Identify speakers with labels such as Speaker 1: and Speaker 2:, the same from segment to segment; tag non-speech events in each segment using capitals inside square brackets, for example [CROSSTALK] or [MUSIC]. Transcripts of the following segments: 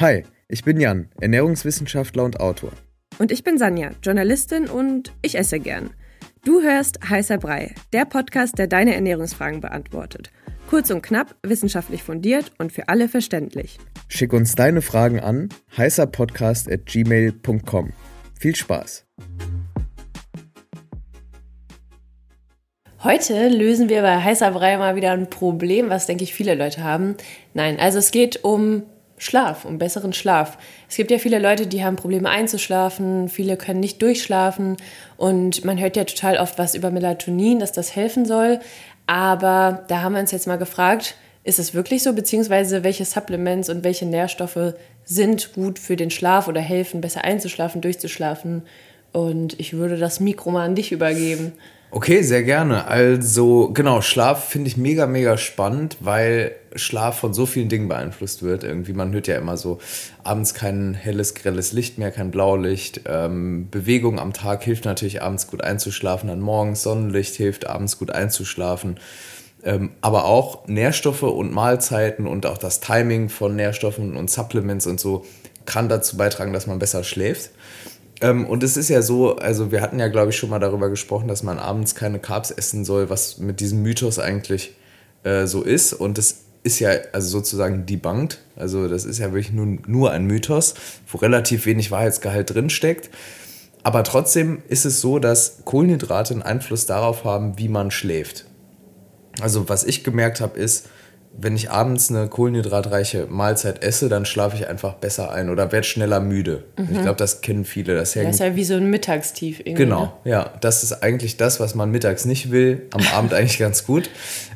Speaker 1: Hi, ich bin Jan, Ernährungswissenschaftler und Autor.
Speaker 2: Und ich bin Sanja, Journalistin und ich esse gern. Du hörst Heißer Brei, der Podcast, der deine Ernährungsfragen beantwortet. Kurz und knapp, wissenschaftlich fundiert und für alle verständlich.
Speaker 1: Schick uns deine Fragen an heißerpodcast.gmail.com. Viel Spaß!
Speaker 2: Heute lösen wir bei Heißer Brei mal wieder ein Problem, was, denke ich, viele Leute haben. Nein, also es geht um Schlaf, um besseren Schlaf. Es gibt ja viele Leute, die haben Probleme einzuschlafen, viele können nicht durchschlafen und man hört ja total oft was über Melatonin, dass das helfen soll. Aber da haben wir uns jetzt mal gefragt, ist es wirklich so, beziehungsweise welche Supplements und welche Nährstoffe sind gut für den Schlaf oder helfen, besser einzuschlafen, durchzuschlafen? Und ich würde das Mikro mal an dich übergeben.
Speaker 3: Okay, sehr gerne. Also genau, Schlaf finde ich mega, mega spannend, weil Schlaf von so vielen Dingen beeinflusst wird. Irgendwie, man hört ja immer so, abends kein helles, grelles Licht mehr, kein Blaulicht. Ähm, Bewegung am Tag hilft natürlich abends gut einzuschlafen, dann morgens Sonnenlicht hilft abends gut einzuschlafen. Ähm, aber auch Nährstoffe und Mahlzeiten und auch das Timing von Nährstoffen und Supplements und so kann dazu beitragen, dass man besser schläft. Ähm, und es ist ja so, also wir hatten ja, glaube ich, schon mal darüber gesprochen, dass man abends keine Carbs essen soll, was mit diesem Mythos eigentlich äh, so ist. Und das ist ja also sozusagen debunked. Also das ist ja wirklich nur, nur ein Mythos, wo relativ wenig Wahrheitsgehalt drinsteckt. Aber trotzdem ist es so, dass Kohlenhydrate einen Einfluss darauf haben, wie man schläft. Also was ich gemerkt habe, ist, wenn ich abends eine kohlenhydratreiche Mahlzeit esse, dann schlafe ich einfach besser ein oder werde schneller müde. Mhm. Ich glaube, das kennen viele.
Speaker 2: Das, das ist ja wie so ein Mittagstief
Speaker 3: irgendwie. Genau, ne? ja. Das ist eigentlich das, was man mittags nicht will, am [LAUGHS] Abend eigentlich ganz gut.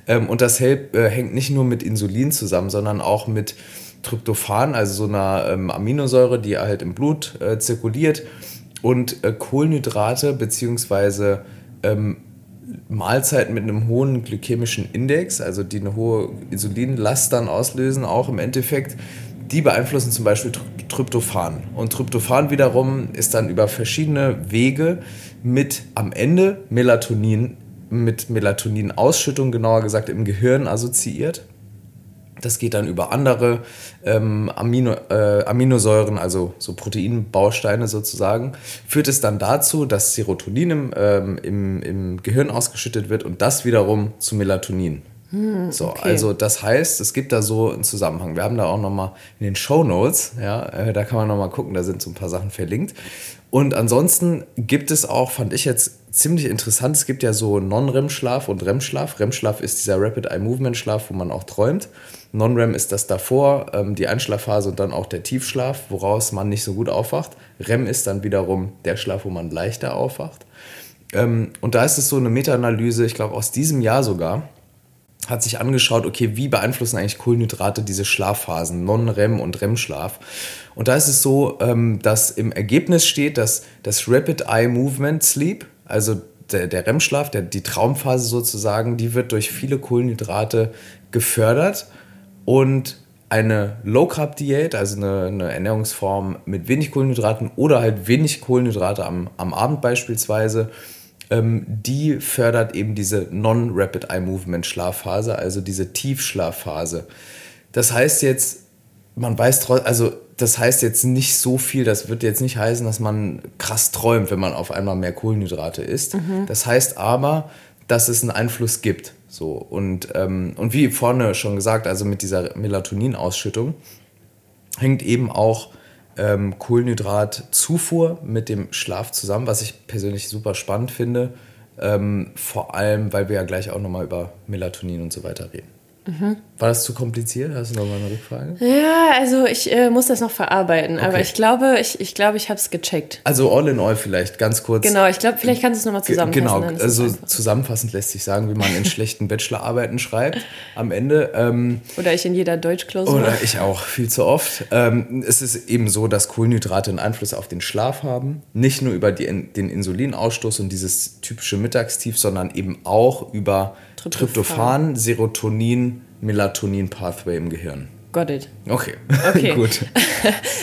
Speaker 3: Ähm, und das hält, äh, hängt nicht nur mit Insulin zusammen, sondern auch mit Tryptophan, also so einer ähm, Aminosäure, die halt im Blut äh, zirkuliert. Und äh, Kohlenhydrate beziehungsweise ähm, Mahlzeiten mit einem hohen glykämischen Index, also die eine hohe Insulinlast dann auslösen, auch im Endeffekt, die beeinflussen zum Beispiel Tryptophan. Und Tryptophan wiederum ist dann über verschiedene Wege mit am Ende Melatonin, mit Melatoninausschüttung genauer gesagt im Gehirn assoziiert. Das geht dann über andere ähm, Amino, äh, Aminosäuren, also so Proteinbausteine sozusagen. Führt es dann dazu, dass Serotonin im, ähm, im, im Gehirn ausgeschüttet wird und das wiederum zu Melatonin. Hm, so, okay. also das heißt, es gibt da so einen Zusammenhang. Wir haben da auch nochmal in den Show Notes, ja, äh, da kann man nochmal gucken, da sind so ein paar Sachen verlinkt. Und ansonsten gibt es auch, fand ich jetzt ziemlich interessant, es gibt ja so Non-REM-Schlaf und REM-Schlaf. REM-Schlaf ist dieser Rapid Eye Movement Schlaf, wo man auch träumt. Non-REM ist das davor, ähm, die Einschlafphase und dann auch der Tiefschlaf, woraus man nicht so gut aufwacht. REM ist dann wiederum der Schlaf, wo man leichter aufwacht. Ähm, und da ist es so eine Meta-Analyse, ich glaube aus diesem Jahr sogar, hat sich angeschaut, okay, wie beeinflussen eigentlich Kohlenhydrate diese Schlafphasen, Non-REM und REM-Schlaf. Und da ist es so, ähm, dass im Ergebnis steht, dass das Rapid Eye Movement Sleep, also der, der REM-Schlaf, die Traumphase sozusagen, die wird durch viele Kohlenhydrate gefördert und eine Low-Carb-Diät, also eine, eine, Ernährungsform mit wenig Kohlenhydraten oder halt wenig Kohlenhydrate am, am Abend beispielsweise, ähm, die fördert eben diese Non-Rapid-Eye-Movement-Schlafphase, also diese Tiefschlafphase. Das heißt jetzt, man weiß trotzdem, also das heißt jetzt nicht so viel, das wird jetzt nicht heißen, dass man krass träumt, wenn man auf einmal mehr Kohlenhydrate isst. Mhm. Das heißt aber, dass es einen Einfluss gibt. So, und, ähm, und wie vorne schon gesagt, also mit dieser Melatoninausschüttung hängt eben auch ähm, Kohlenhydratzufuhr mit dem Schlaf zusammen, was ich persönlich super spannend finde. Ähm, vor allem, weil wir ja gleich auch nochmal über Melatonin und so weiter reden. Mhm. War das zu kompliziert? Hast du noch mal eine Rückfrage?
Speaker 2: Ja, also ich äh, muss das noch verarbeiten, okay. aber ich glaube, ich, ich, glaube, ich habe es gecheckt.
Speaker 3: Also all in all vielleicht, ganz kurz.
Speaker 2: Genau, ich glaube, vielleicht kannst du es nochmal zusammenfassen.
Speaker 3: Genau, also zusammenfassend lässt sich sagen, wie man in schlechten Bachelorarbeiten schreibt am Ende. Ähm,
Speaker 2: oder ich in jeder Deutschklausur.
Speaker 3: Oder ich auch, viel zu oft. Ähm, es ist eben so, dass Kohlenhydrate einen Einfluss auf den Schlaf haben. Nicht nur über die, den Insulinausstoß und dieses typische Mittagstief, sondern eben auch über Tryptophan, Tryptophan Serotonin, Melatonin-Pathway im Gehirn.
Speaker 2: Got it.
Speaker 3: Okay,
Speaker 2: Okay. [LAUGHS]
Speaker 3: gut. [LAUGHS]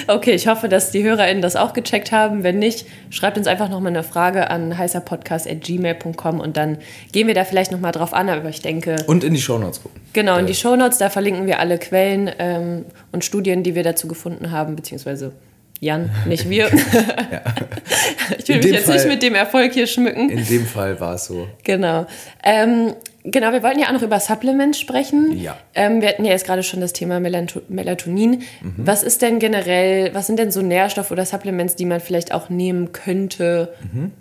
Speaker 2: Okay, ich hoffe, dass die HörerInnen das auch gecheckt haben. Wenn nicht, schreibt uns einfach nochmal eine Frage an heißerpodcast.gmail.com und dann gehen wir da vielleicht nochmal drauf an. Aber ich denke,
Speaker 3: Und in die Shownotes gucken.
Speaker 2: genau, in die Shownotes, da verlinken wir alle Quellen ähm, und Studien, die wir dazu gefunden haben, beziehungsweise Jan, nicht wir. [LAUGHS] ich will mich jetzt nicht
Speaker 3: Fall-
Speaker 2: mit dem Erfolg hier schmücken.
Speaker 3: In dem Fall war es so.
Speaker 2: Genau. Ähm, genau, wir wollten ja auch noch über Supplements sprechen.
Speaker 3: Ja.
Speaker 2: Ähm, wir hatten ja jetzt gerade schon das Thema Melato Melatonin.
Speaker 3: Mhm.
Speaker 2: Was ist denn generell, was sind denn so Nährstoffe oder Supplements, die man vielleicht auch nehmen könnte,
Speaker 3: Mhm.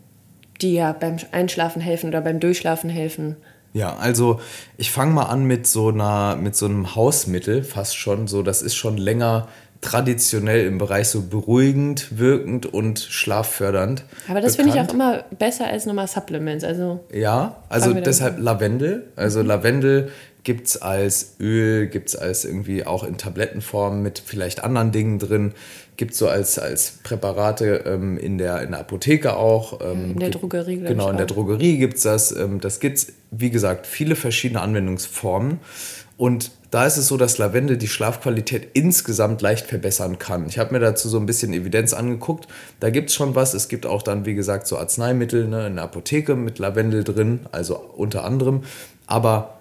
Speaker 2: die ja beim Einschlafen helfen oder beim Durchschlafen helfen?
Speaker 3: Ja, also ich fange mal an mit so einer, mit so einem Hausmittel, fast schon. So, das ist schon länger traditionell im Bereich so beruhigend, wirkend und schlaffördernd.
Speaker 2: Aber das finde ich auch immer besser als nochmal Supplements. Also
Speaker 3: Ja, also deshalb Lavendel. Also Lavendel gibt es als Öl, gibt es als irgendwie auch in Tablettenform mit vielleicht anderen Dingen drin. Gibt es so als, als Präparate ähm, in, der, in der Apotheke auch. Ähm,
Speaker 2: in der
Speaker 3: gibt-
Speaker 2: Drogerie, glaub
Speaker 3: Genau, in der. Drogerie gibt es das. Ähm, das gibt es, wie gesagt, viele verschiedene Anwendungsformen. Und da ist es so, dass Lavendel die Schlafqualität insgesamt leicht verbessern kann. Ich habe mir dazu so ein bisschen Evidenz angeguckt. Da gibt es schon was. Es gibt auch dann, wie gesagt, so Arzneimittel ne, in der Apotheke mit Lavendel drin, also unter anderem. Aber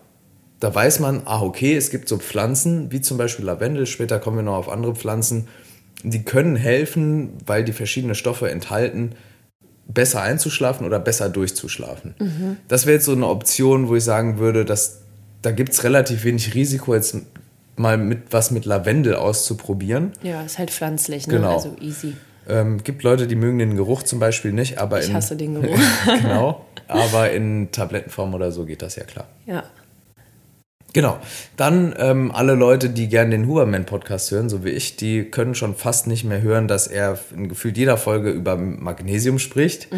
Speaker 3: da weiß man, ah, okay, es gibt so Pflanzen, wie zum Beispiel Lavendel, später kommen wir noch auf andere Pflanzen, die können helfen, weil die verschiedene Stoffe enthalten, besser einzuschlafen oder besser durchzuschlafen. Das wäre jetzt so eine Option, wo ich sagen würde, dass da gibt es relativ wenig Risiko, jetzt mal mit was mit Lavendel auszuprobieren.
Speaker 2: ja, ist halt pflanzlich, ne?
Speaker 3: Genau.
Speaker 2: also easy.
Speaker 3: Ähm, gibt Leute, die mögen den Geruch zum Beispiel nicht, aber
Speaker 2: Ich
Speaker 3: in,
Speaker 2: hasse den [LAUGHS] Geruch.
Speaker 3: genau, aber in Tablettenform oder so geht das ja klar.
Speaker 2: ja.
Speaker 3: Genau. Dann ähm, alle Leute, die gerne den Huberman-Podcast hören, so wie ich, die können schon fast nicht mehr hören, dass er in gefühlt jeder Folge über Magnesium spricht.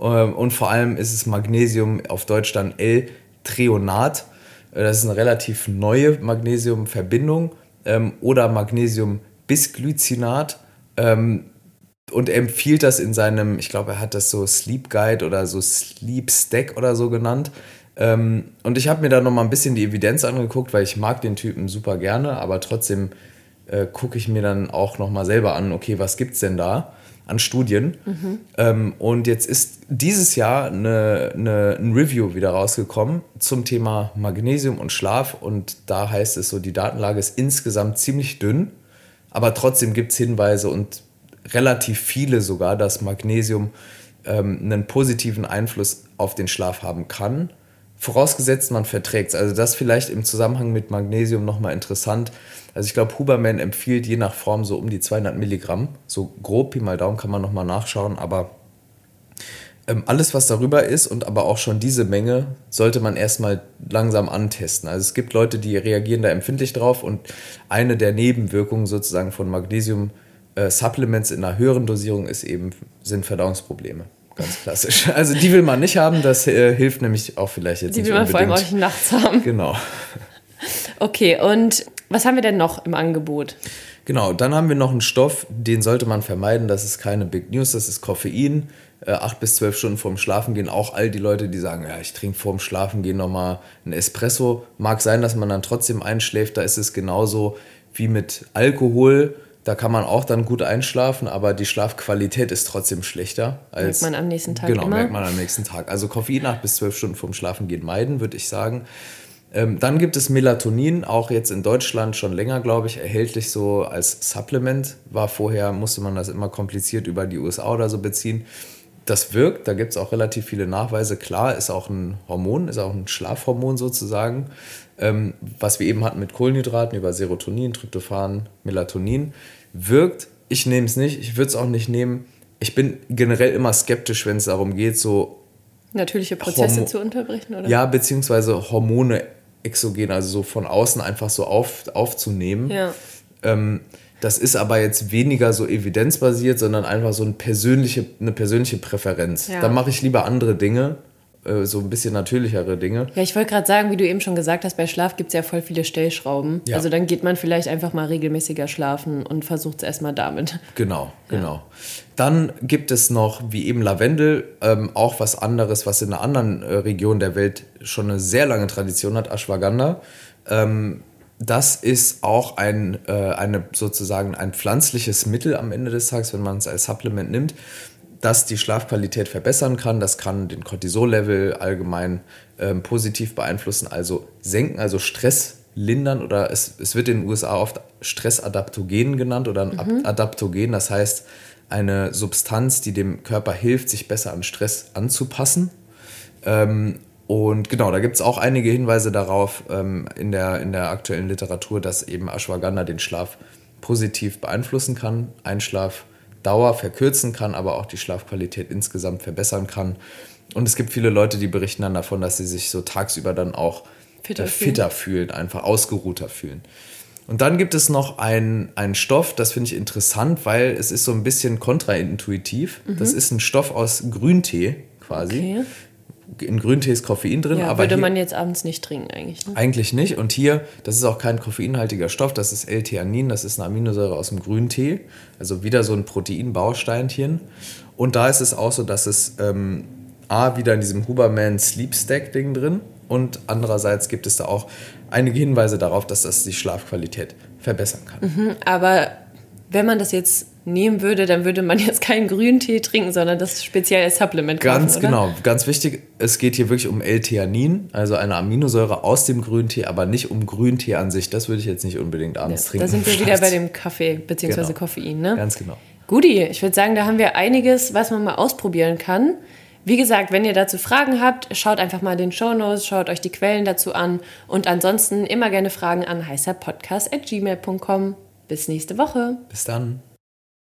Speaker 3: Ähm, und vor allem ist es Magnesium auf Deutsch dann L-Treonat. Äh, Das ist eine relativ neue Magnesiumverbindung ähm, oder Magnesium-Bisglycinat. Ähm, und empfiehlt das in seinem, ich glaube, er hat das so Sleep Guide oder so Sleep Stack oder so genannt. Ähm, und ich habe mir da noch mal ein bisschen die Evidenz angeguckt, weil ich mag den Typen super gerne, aber trotzdem äh, gucke ich mir dann auch noch mal selber an, okay, was gibt's denn da an Studien? Ähm, und jetzt ist dieses Jahr eine, eine, ein Review wieder rausgekommen zum Thema Magnesium und Schlaf und da heißt es so, die Datenlage ist insgesamt ziemlich dünn, aber trotzdem gibt es Hinweise und relativ viele sogar, dass Magnesium ähm, einen positiven Einfluss auf den Schlaf haben kann. Vorausgesetzt, man verträgt es. Also das vielleicht im Zusammenhang mit Magnesium nochmal interessant. Also ich glaube, Huberman empfiehlt je nach Form so um die 200 Milligramm. So grob, Pi mal Daumen kann man nochmal nachschauen. Aber ähm, alles, was darüber ist und aber auch schon diese Menge, sollte man erstmal langsam antesten. Also es gibt Leute, die reagieren da empfindlich drauf und eine der Nebenwirkungen sozusagen von Magnesium äh, in einer höheren Dosierung ist eben, sind Verdauungsprobleme. Ganz klassisch. Also die will man nicht haben, das äh, hilft nämlich auch vielleicht jetzt
Speaker 2: Die
Speaker 3: nicht
Speaker 2: will man vor allem auch
Speaker 3: unbedingt.
Speaker 2: nicht nachts haben.
Speaker 3: Genau.
Speaker 2: Okay, und was haben wir denn noch im Angebot?
Speaker 3: Genau, dann haben wir noch einen Stoff, den sollte man vermeiden. Das ist keine Big News, das ist Koffein. Äh, acht bis zwölf Stunden vorm Schlafengehen. Auch all die Leute, die sagen, ja, ich trinke vorm Schlafengehen nochmal einen Espresso. Mag sein, dass man dann trotzdem einschläft. Da ist es genauso wie mit Alkohol. Da kann man auch dann gut einschlafen, aber die Schlafqualität ist trotzdem schlechter. Als,
Speaker 2: Merkt man am nächsten Tag
Speaker 3: Genau,
Speaker 2: immer?
Speaker 3: merkt man am nächsten Tag. Also Koffein acht bis zwölf Stunden vorm Schlafengehen meiden, würde ich sagen. Ähm, dann gibt es Melatonin, auch jetzt in Deutschland schon länger, glaube ich, erhältlich so als Supplement. War vorher, musste man das immer kompliziert über die USA oder so beziehen. Das wirkt, da gibt es auch relativ viele Nachweise. Klar, ist auch ein Hormon, ist auch ein Schlafhormon sozusagen, ähm, was wir eben hatten mit Kohlenhydraten über Serotonin, Tryptophan, Melatonin. Wirkt, ich nehme es nicht, ich würde es auch nicht nehmen. Ich bin generell immer skeptisch, wenn es darum geht, so
Speaker 2: Natürliche Prozesse
Speaker 3: Hormo-
Speaker 2: zu unterbrechen, oder?
Speaker 3: ja, beziehungsweise Hormone exogen, also so von außen einfach so auf, aufzunehmen.
Speaker 2: Ja.
Speaker 3: Ähm, das ist aber jetzt weniger so evidenzbasiert, sondern einfach so eine persönliche, eine persönliche Präferenz.
Speaker 2: Ja.
Speaker 3: Da mache ich lieber andere Dinge, äh, so ein bisschen natürlichere Dinge.
Speaker 2: Ja, ich wollte gerade sagen, wie du eben schon gesagt hast, bei Schlaf gibt es ja voll viele Stellschrauben.
Speaker 3: Ja.
Speaker 2: Also dann geht man vielleicht einfach mal regelmäßiger schlafen und versucht es erstmal damit.
Speaker 3: Genau, genau. Dann gibt es noch, wie eben Lavendel, ähm, auch was anderes, was in einer anderen äh, Region der Welt schon eine sehr lange Tradition hat, Ashwagandha. Ähm, das ist auch ein, äh, eine, sozusagen ein pflanzliches Mittel am Ende des Tages, wenn man es als Supplement nimmt, das die Schlafqualität verbessern kann. Das kann den Cortisol-Level allgemein ähm, positiv beeinflussen, also senken, also Stress lindern oder es, es wird in den USA oft Stressadaptogen genannt oder ein mhm. Adaptogen, das heißt eine Substanz, die dem Körper hilft, sich besser an Stress anzupassen. Ähm, und genau, da gibt es auch einige Hinweise darauf ähm, in, der, in der aktuellen Literatur, dass eben Ashwagandha den Schlaf positiv beeinflussen kann, Einschlafdauer verkürzen kann, aber auch die Schlafqualität insgesamt verbessern kann. Und es gibt viele Leute, die berichten dann davon, dass sie sich so tagsüber dann auch fitter, äh, fitter fühlen. fühlen, einfach ausgeruhter fühlen. Und dann gibt es noch einen, einen Stoff, das finde ich interessant, weil es ist so ein bisschen kontraintuitiv. Mhm. Das ist ein Stoff aus Grüntee quasi. Okay in Grüntee ist Koffein drin.
Speaker 2: Ja, aber würde hier, man jetzt abends nicht trinken eigentlich.
Speaker 3: Ne? Eigentlich nicht. Und hier, das ist auch kein koffeinhaltiger Stoff, das ist L-Theanin, das ist eine Aminosäure aus dem Grüntee. Also wieder so ein Proteinbausteinchen. Und da ist es auch so, dass es ähm, A, wieder in diesem Huberman Sleep Stack Ding drin und andererseits gibt es da auch einige Hinweise darauf, dass das die Schlafqualität verbessern kann.
Speaker 2: Mhm, aber wenn man das jetzt nehmen würde, dann würde man [LAUGHS] jetzt keinen Grüntee trinken, sondern das speziell als Supplement
Speaker 3: kaufen, Ganz oder? genau, ganz wichtig, es geht hier wirklich um L-Theanin, also eine Aminosäure aus dem Grüntee, aber nicht um Grüntee an sich. Das würde ich jetzt nicht unbedingt abends ja, trinken.
Speaker 2: Da sind wir wieder bei [LAUGHS] dem Kaffee bzw. Genau. Koffein, ne?
Speaker 3: Ganz genau.
Speaker 2: Guti, ich würde sagen, da haben wir einiges, was man mal ausprobieren kann. Wie gesagt, wenn ihr dazu Fragen habt, schaut einfach mal den Show Notes, schaut euch die Quellen dazu an und ansonsten immer gerne Fragen an heißerpodcast.gmail.com. Bis nächste Woche.
Speaker 3: Bis dann.